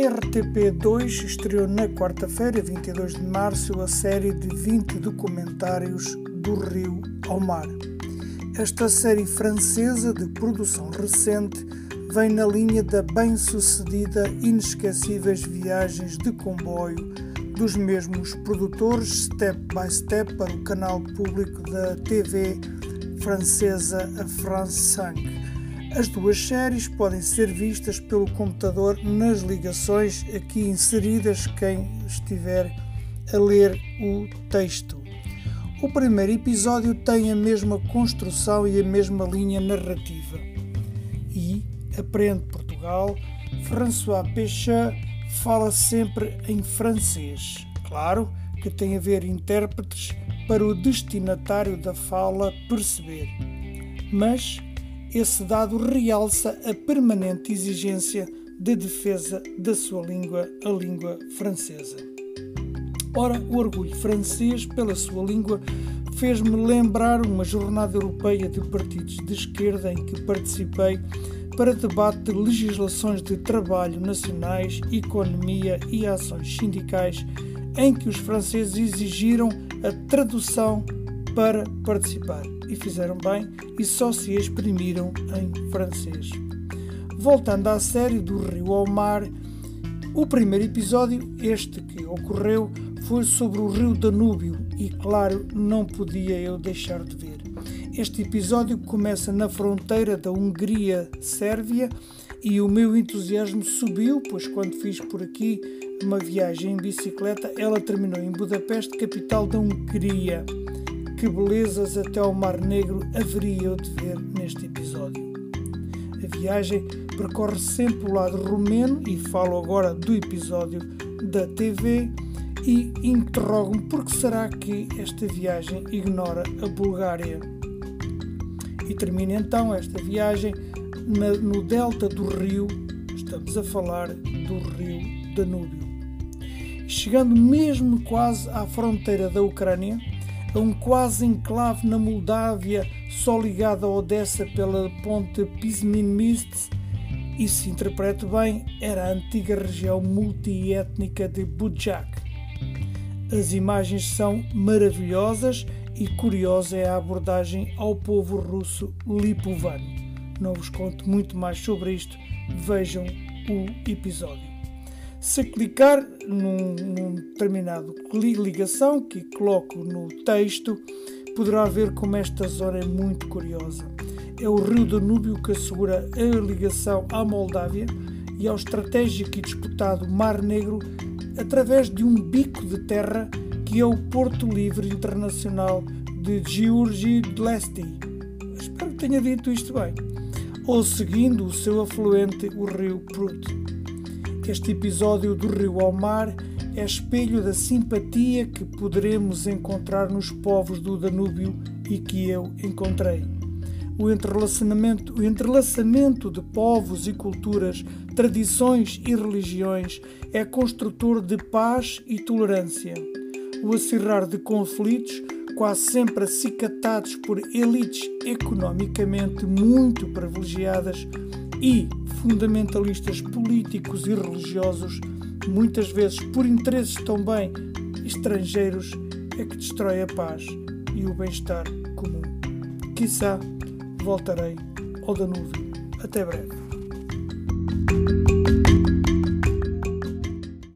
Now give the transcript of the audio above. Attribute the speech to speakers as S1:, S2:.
S1: RTP2 estreou na quarta-feira, 22 de março, a série de 20 documentários do Rio ao Mar. Esta série francesa de produção recente vem na linha da bem-sucedida Inesquecíveis Viagens de Comboio dos mesmos produtores Step by Step para o canal público da TV francesa France 5. As duas séries podem ser vistas pelo computador nas ligações aqui inseridas quem estiver a ler o texto. O primeiro episódio tem a mesma construção e a mesma linha narrativa. E, aprende Portugal, François Pechat fala sempre em francês. Claro que tem a ver intérpretes para o destinatário da fala perceber. Mas esse dado realça a permanente exigência de defesa da sua língua, a língua francesa. Ora, o orgulho francês pela sua língua fez-me lembrar uma jornada europeia de partidos de esquerda em que participei para debate de legislações de trabalho nacionais, economia e ações sindicais, em que os franceses exigiram a tradução para participar e fizeram bem e só se exprimiram em francês. Voltando à série do Rio ao Mar, o primeiro episódio, este que ocorreu, foi sobre o rio Danúbio e, claro, não podia eu deixar de ver. Este episódio começa na fronteira da Hungria-Sérvia e o meu entusiasmo subiu, pois quando fiz por aqui uma viagem em bicicleta, ela terminou em Budapeste, capital da Hungria que belezas até ao Mar Negro haveria eu de ver neste episódio. A viagem percorre sempre o lado romeno e falo agora do episódio da TV e interrogo-me por que será que esta viagem ignora a Bulgária. E termina então esta viagem na, no delta do rio, estamos a falar do rio Danúbio. Chegando mesmo quase à fronteira da Ucrânia, a um quase enclave na Moldávia, só ligada a Odessa pela ponte Pismin-Mist, e se interpreto bem, era a antiga região multiétnica de Budjak. As imagens são maravilhosas e curiosa é a abordagem ao povo russo lipovano. Não vos conto muito mais sobre isto, vejam o episódio. Se clicar num, num determinado ligação que coloco no texto, poderá ver como esta zona é muito curiosa. É o rio Danúbio que assegura a ligação à Moldávia e ao estratégico e disputado Mar Negro através de um bico de terra que é o Porto Livre Internacional de Giurgi Dlesti. Espero que tenha dito isto bem. Ou seguindo o seu afluente, o rio Prut. Este episódio do Rio ao Mar é espelho da simpatia que poderemos encontrar nos povos do Danúbio e que eu encontrei. O entrelaçamento, o entrelaçamento de povos e culturas, tradições e religiões é construtor de paz e tolerância. O acirrar de conflitos, quase sempre acicatados por elites economicamente muito privilegiadas, e fundamentalistas políticos e religiosos, muitas vezes por interesses também estrangeiros, é que destrói a paz e o bem-estar comum. Quizá voltarei ao Danúbio. Até breve.